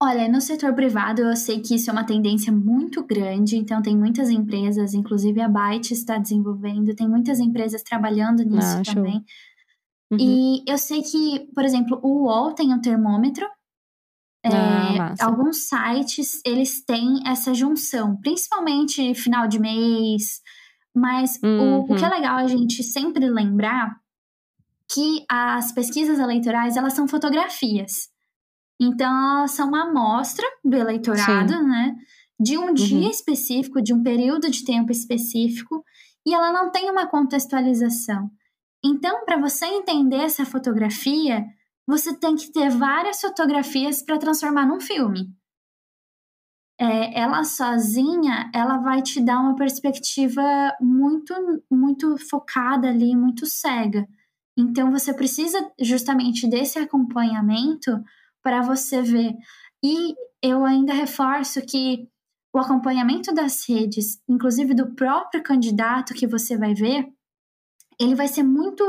Olha, no setor privado eu sei que isso é uma tendência muito grande, então tem muitas empresas, inclusive a Byte está desenvolvendo, tem muitas empresas trabalhando nisso ah, também. Uhum. E eu sei que, por exemplo, o UOL tem um termômetro É, ah, alguns sites eles têm essa junção, principalmente final de mês. Mas uhum. o, o que é uhum. legal a gente sempre lembrar que as pesquisas eleitorais elas são fotografias. Então elas são uma amostra do eleitorado, Sim. né? De um uhum. dia específico, de um período de tempo específico, e ela não tem uma contextualização. Então, para você entender essa fotografia, você tem que ter várias fotografias para transformar num filme. É, ela sozinha, ela vai te dar uma perspectiva muito, muito focada ali, muito cega. Então você precisa justamente desse acompanhamento para você ver. E eu ainda reforço que o acompanhamento das redes, inclusive do próprio candidato que você vai ver, ele vai ser muito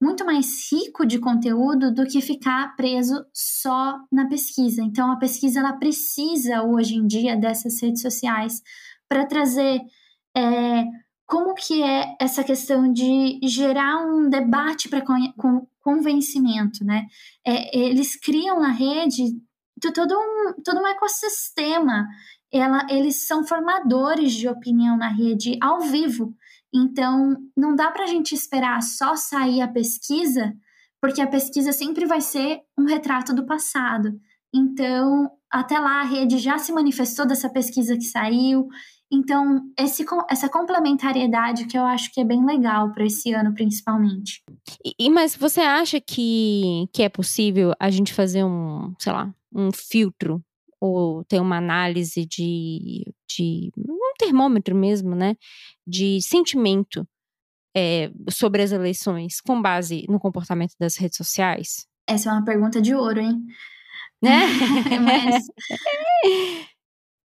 muito mais rico de conteúdo do que ficar preso só na pesquisa. Então, a pesquisa ela precisa hoje em dia dessas redes sociais para trazer é, como que é essa questão de gerar um debate para con convencimento, né? É, eles criam na rede todo um, todo um ecossistema. Ela, eles são formadores de opinião na rede ao vivo. Então, não dá para a gente esperar só sair a pesquisa, porque a pesquisa sempre vai ser um retrato do passado. Então, até lá a rede já se manifestou dessa pesquisa que saiu. Então, esse, essa complementariedade que eu acho que é bem legal para esse ano, principalmente. E, mas você acha que, que é possível a gente fazer um, sei lá, um filtro ou ter uma análise de, de termômetro mesmo, né, de sentimento é, sobre as eleições com base no comportamento das redes sociais? Essa é uma pergunta de ouro, hein? Né? Mas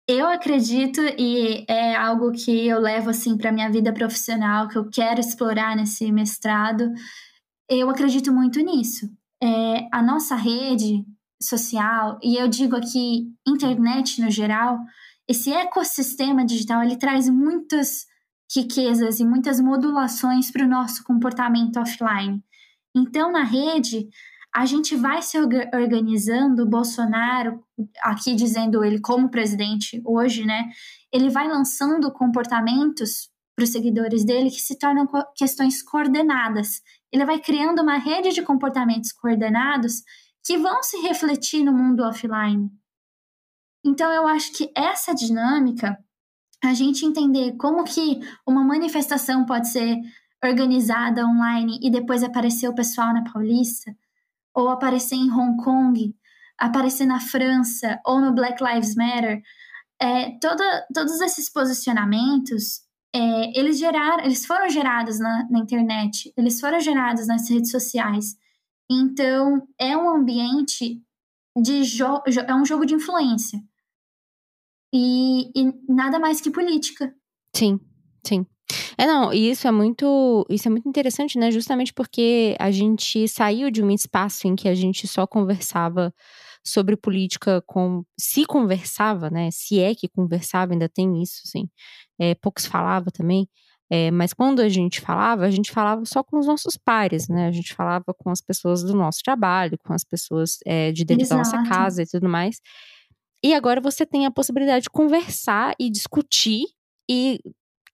eu acredito e é algo que eu levo assim para minha vida profissional, que eu quero explorar nesse mestrado. Eu acredito muito nisso. É, a nossa rede social, e eu digo aqui internet no geral, esse ecossistema digital ele traz muitas riquezas e muitas modulações para o nosso comportamento offline. Então, na rede, a gente vai se organizando, Bolsonaro, aqui dizendo ele como presidente hoje, né? Ele vai lançando comportamentos para os seguidores dele que se tornam questões coordenadas. Ele vai criando uma rede de comportamentos coordenados que vão se refletir no mundo offline. Então eu acho que essa dinâmica, a gente entender como que uma manifestação pode ser organizada online e depois aparecer o pessoal na Paulista, ou aparecer em Hong Kong, aparecer na França ou no Black Lives Matter, é, todos esses posicionamentos é, eles geraram, eles foram gerados na, na internet, eles foram gerados nas redes sociais. Então, é um ambiente de jogo, é um jogo de influência. E, e, nada mais que política. Sim, sim. É, não, e isso é muito, isso é muito interessante, né? Justamente porque a gente saiu de um espaço em que a gente só conversava sobre política com, se conversava, né? Se é que conversava, ainda tem isso, assim. É, poucos falava também. É, mas quando a gente falava, a gente falava só com os nossos pares, né? A gente falava com as pessoas do nosso trabalho, com as pessoas é, de dentro Exato. da nossa casa e tudo mais. E agora você tem a possibilidade de conversar e discutir e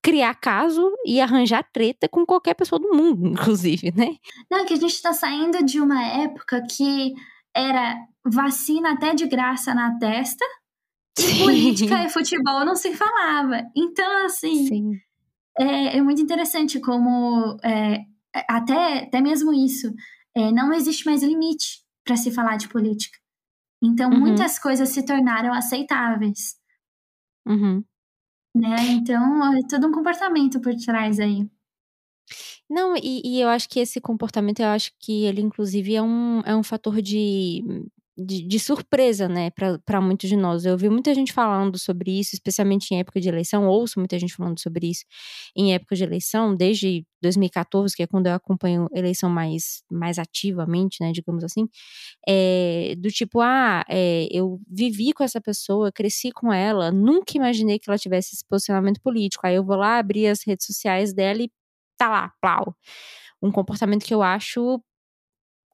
criar caso e arranjar treta com qualquer pessoa do mundo, inclusive, né? Não, que a gente está saindo de uma época que era vacina até de graça na testa, e política e futebol não se falava. Então, assim, Sim é, é muito interessante como é, até, até mesmo isso, é, não existe mais limite para se falar de política. Então, uhum. muitas coisas se tornaram aceitáveis. Uhum. Né? Então, é todo um comportamento por trás aí. Não, e, e, eu acho que esse comportamento, eu acho que ele, inclusive, é um, é um fator de, de, de surpresa, né, para muitos de nós. Eu ouvi muita gente falando sobre isso, especialmente em época de eleição, ouço muita gente falando sobre isso em época de eleição, desde 2014, que é quando eu acompanho eleição mais, mais ativamente, né, digamos assim, é, do tipo, ah, é, eu vivi com essa pessoa, cresci com ela, nunca imaginei que ela tivesse esse posicionamento político. Aí eu vou lá abrir as redes sociais dela e tá lá, plau. Um comportamento que eu acho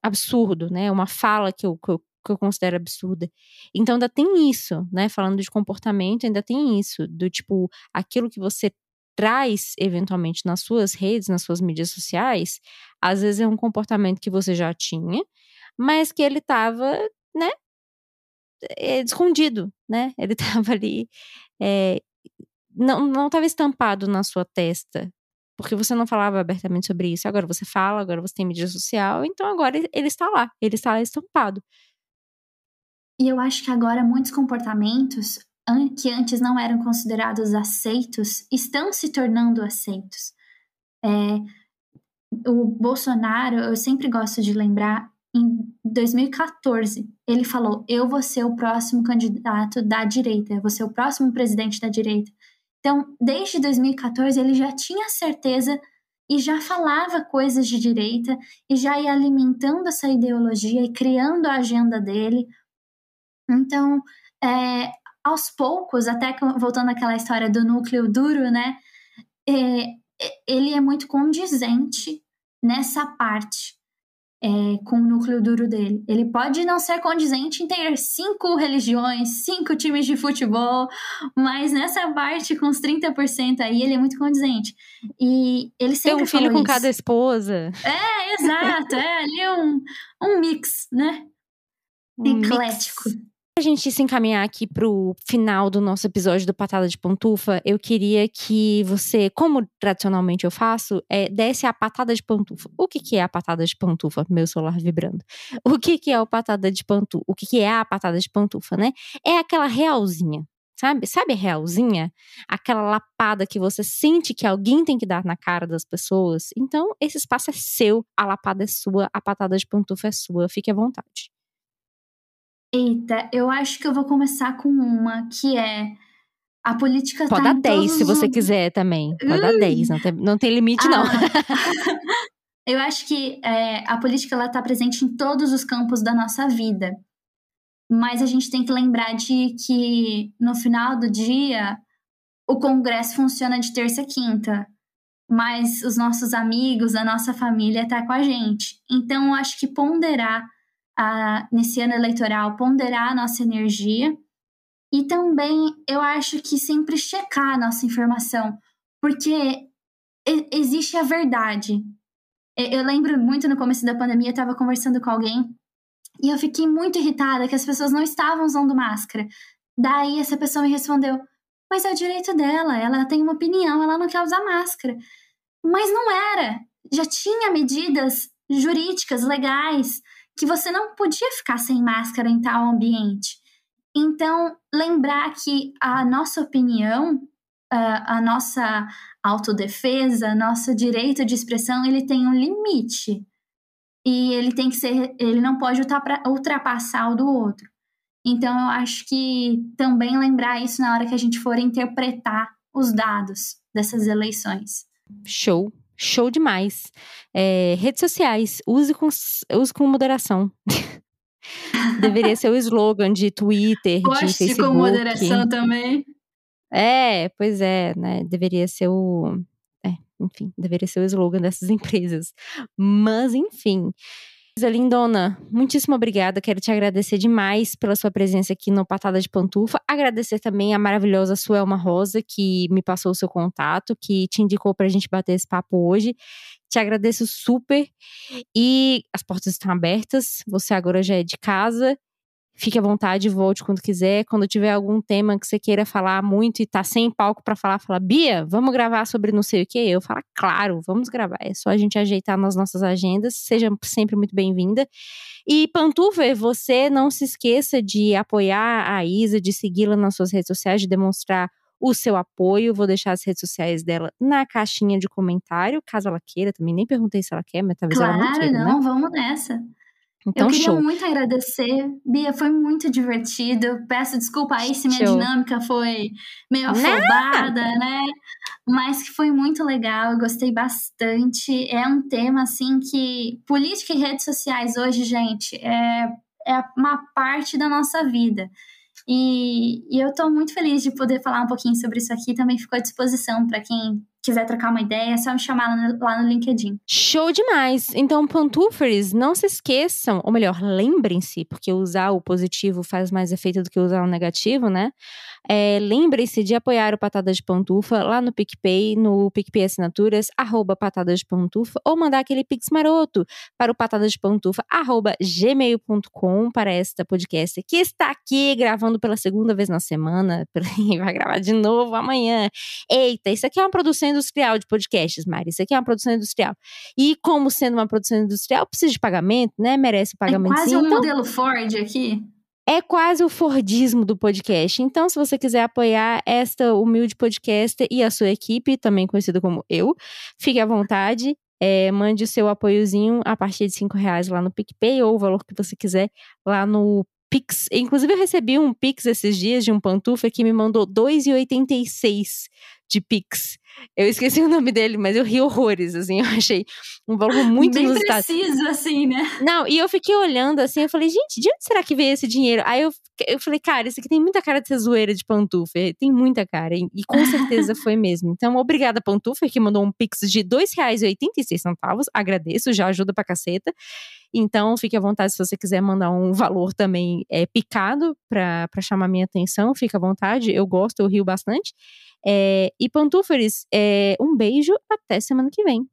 absurdo, né? Uma fala que eu, que eu que eu considero absurda. Então ainda tem isso, né? Falando de comportamento, ainda tem isso, do tipo, aquilo que você traz eventualmente nas suas redes, nas suas mídias sociais, às vezes é um comportamento que você já tinha, mas que ele tava, né, é, escondido, né? Ele tava ali, é, não, não tava estampado na sua testa, porque você não falava abertamente sobre isso. Agora você fala, agora você tem mídia social, então agora ele está lá, ele está lá estampado. E eu acho que agora muitos comportamentos que antes não eram considerados aceitos estão se tornando aceitos. É, o Bolsonaro, eu sempre gosto de lembrar, em 2014, ele falou: Eu vou ser o próximo candidato da direita, eu vou ser o próximo presidente da direita. Então, desde 2014, ele já tinha certeza e já falava coisas de direita e já ia alimentando essa ideologia e criando a agenda dele. Então, é, aos poucos, até que, voltando àquela história do núcleo duro, né? É, ele é muito condizente nessa parte é, com o núcleo duro dele. Ele pode não ser condizente em ter cinco religiões, cinco times de futebol, mas nessa parte, com os 30% aí, ele é muito condizente. E ele sempre Tem um filho com isso. cada esposa. É, exato. É ali um, um mix, né? Um Eclético. Mix a gente se encaminhar aqui pro final do nosso episódio do Patada de Pantufa, eu queria que você, como tradicionalmente eu faço, é, desse a patada de pantufa. O que, que é a patada de pantufa? Meu celular vibrando. O que, que é o patada de pantufa? O que, que é a patada de pantufa, né? É aquela realzinha. Sabe? Sabe a realzinha? Aquela lapada que você sente que alguém tem que dar na cara das pessoas. Então, esse espaço é seu, a lapada é sua, a patada de pantufa é sua. Fique à vontade. Eita, eu acho que eu vou começar com uma que é a política Pode tá dar 10 se você quiser também. Pode dar 10, não tem, não tem limite, ah. não. eu acho que é, a política ela está presente em todos os campos da nossa vida. Mas a gente tem que lembrar de que no final do dia o Congresso funciona de terça a quinta. Mas os nossos amigos, a nossa família tá com a gente. Então, eu acho que ponderar a, nesse ano eleitoral, ponderar a nossa energia e também eu acho que sempre checar a nossa informação, porque existe a verdade. Eu lembro muito no começo da pandemia, eu estava conversando com alguém e eu fiquei muito irritada que as pessoas não estavam usando máscara. Daí essa pessoa me respondeu: Mas é o direito dela, ela tem uma opinião, ela não quer usar máscara. Mas não era. Já tinha medidas jurídicas, legais, que você não podia ficar sem máscara em tal ambiente. Então, lembrar que a nossa opinião, a nossa autodefesa, nosso direito de expressão, ele tem um limite. E ele tem que ser, ele não pode ultrapassar o do outro. Então, eu acho que também lembrar isso na hora que a gente for interpretar os dados dessas eleições. Show. Show demais. É, redes sociais, use com, use com moderação. Deveria ser o slogan de Twitter, Poste de Facebook. com moderação também. É, pois é, né? Deveria ser o. É, enfim, deveria ser o slogan dessas empresas. Mas, enfim. Lindona, muitíssimo obrigada. Quero te agradecer demais pela sua presença aqui no Patada de Pantufa. Agradecer também a maravilhosa Suelma Rosa, que me passou o seu contato, que te indicou para a gente bater esse papo hoje. Te agradeço super. E as portas estão abertas. Você agora já é de casa. Fique à vontade, volte quando quiser. Quando tiver algum tema que você queira falar muito e tá sem palco para falar, fala, Bia, vamos gravar sobre não sei o que? Eu falo, claro, vamos gravar. É só a gente ajeitar nas nossas agendas. Seja sempre muito bem-vinda. E Pantuver, você não se esqueça de apoiar a Isa, de segui-la nas suas redes sociais, de demonstrar o seu apoio. Vou deixar as redes sociais dela na caixinha de comentário, caso ela queira. Também nem perguntei se ela quer, mas talvez claro, ela não queira. Claro, não, né? vamos nessa. Então, eu queria show. muito agradecer. Bia, foi muito divertido. Peço desculpa aí se minha Show. dinâmica foi meio afobada, né? Mas que foi muito legal, eu gostei bastante. É um tema, assim, que política e redes sociais hoje, gente, é, é uma parte da nossa vida. E, e eu estou muito feliz de poder falar um pouquinho sobre isso aqui. Também fico à disposição para quem quiser trocar uma ideia, é só me chamar lá no, lá no LinkedIn. Show demais! Então, pantufers, não se esqueçam, ou melhor, lembrem-se, porque usar o positivo faz mais efeito do que usar o negativo, né? É, Lembre-se de apoiar o Patada de Pantufa lá no PicPay, no PicPay Assinaturas, arroba Patada de Pantufa, ou mandar aquele pix maroto para o patada de pantufa, arroba gmail.com para esta podcast que está aqui gravando pela segunda vez na semana, vai gravar de novo amanhã. Eita, isso aqui é uma produção industrial de podcasts, Mari, isso aqui é uma produção industrial. E como sendo uma produção industrial, precisa de pagamento, né? Merece o pagamento. É quase um então, modelo Ford aqui é quase o Fordismo do podcast. Então, se você quiser apoiar esta humilde podcast e a sua equipe, também conhecida como eu, fique à vontade. É, mande o seu apoiozinho a partir de cinco reais lá no PicPay ou o valor que você quiser lá no Pix. Inclusive, eu recebi um Pix esses dias de um pantufa que me mandou R$ 2,86 de Pix. Eu esqueci o nome dele, mas eu ri horrores, assim, eu achei um valor muito Bem inusitado. preciso, assim, né? Não, e eu fiquei olhando assim, eu falei, gente, de onde será que veio esse dinheiro? Aí eu, eu falei, cara, isso aqui tem muita cara de ser zoeira de Pantufer, tem muita cara, e, e com certeza foi mesmo. Então, obrigada, Pantufer, que mandou um pix de R$ 2,86, agradeço, já ajuda pra caceta. Então, fique à vontade se você quiser mandar um valor também é, picado para chamar minha atenção, fique à vontade, eu gosto, eu rio bastante. É, e Pantuferes, é, um beijo, até semana que vem.